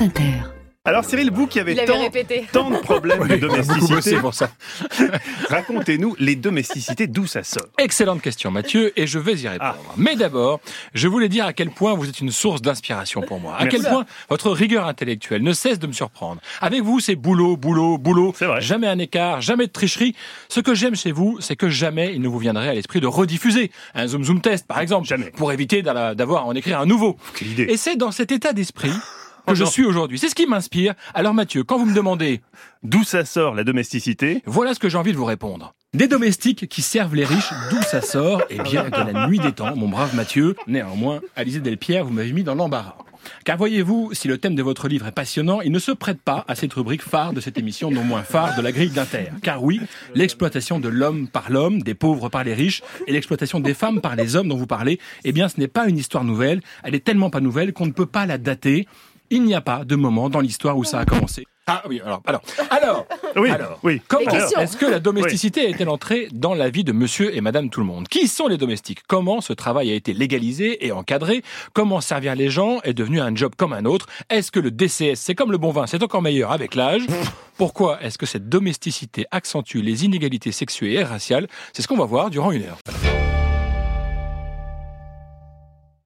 France Inter. Alors Cyril, vous qui avez tant, répété. tant de problèmes de domesticité, pour ça. racontez-nous les domesticités, d'où ça sort Excellente question, Mathieu, et je vais y répondre. Mais d'abord, je voulais dire à quel point vous êtes une source d'inspiration pour moi. À Merci. quel point votre rigueur intellectuelle ne cesse de me surprendre. Avec vous, c'est boulot, boulot, boulot. C'est vrai. Jamais un écart, jamais de tricherie. Ce que j'aime chez vous, c'est que jamais il ne vous viendrait à l'esprit de rediffuser un zoom zoom test, par exemple. Jamais. Pour éviter d'avoir à en écrire un nouveau. Quelle idée Et c'est dans cet état d'esprit Que je suis aujourd'hui. C'est ce qui m'inspire. Alors Mathieu, quand vous me demandez D'où ça sort la domesticité Voilà ce que j'ai envie de vous répondre. Des domestiques qui servent les riches, d'où ça sort? Eh bien, de la nuit des temps, mon brave Mathieu. Néanmoins, Alizé Delpierre, vous m'avez mis dans l'embarras. Car voyez-vous, si le thème de votre livre est passionnant, il ne se prête pas à cette rubrique phare de cette émission, non moins phare de la grille d'Inter. Car oui, l'exploitation de l'homme par l'homme, des pauvres par les riches, et l'exploitation des femmes par les hommes dont vous parlez, eh bien, ce n'est pas une histoire nouvelle. Elle est tellement pas nouvelle qu'on ne peut pas la dater. Il n'y a pas de moment dans l'histoire où ça a commencé. Ah oui, alors, alors, alors, Oui, alors, oui. Comment est-ce que la domesticité est-elle entrée dans la vie de monsieur et madame tout le monde? Qui sont les domestiques? Comment ce travail a été légalisé et encadré? Comment servir les gens est devenu un job comme un autre? Est-ce que le DCS, c'est comme le bon vin, c'est encore meilleur avec l'âge? Pourquoi est-ce que cette domesticité accentue les inégalités sexuelles et raciales? C'est ce qu'on va voir durant une heure.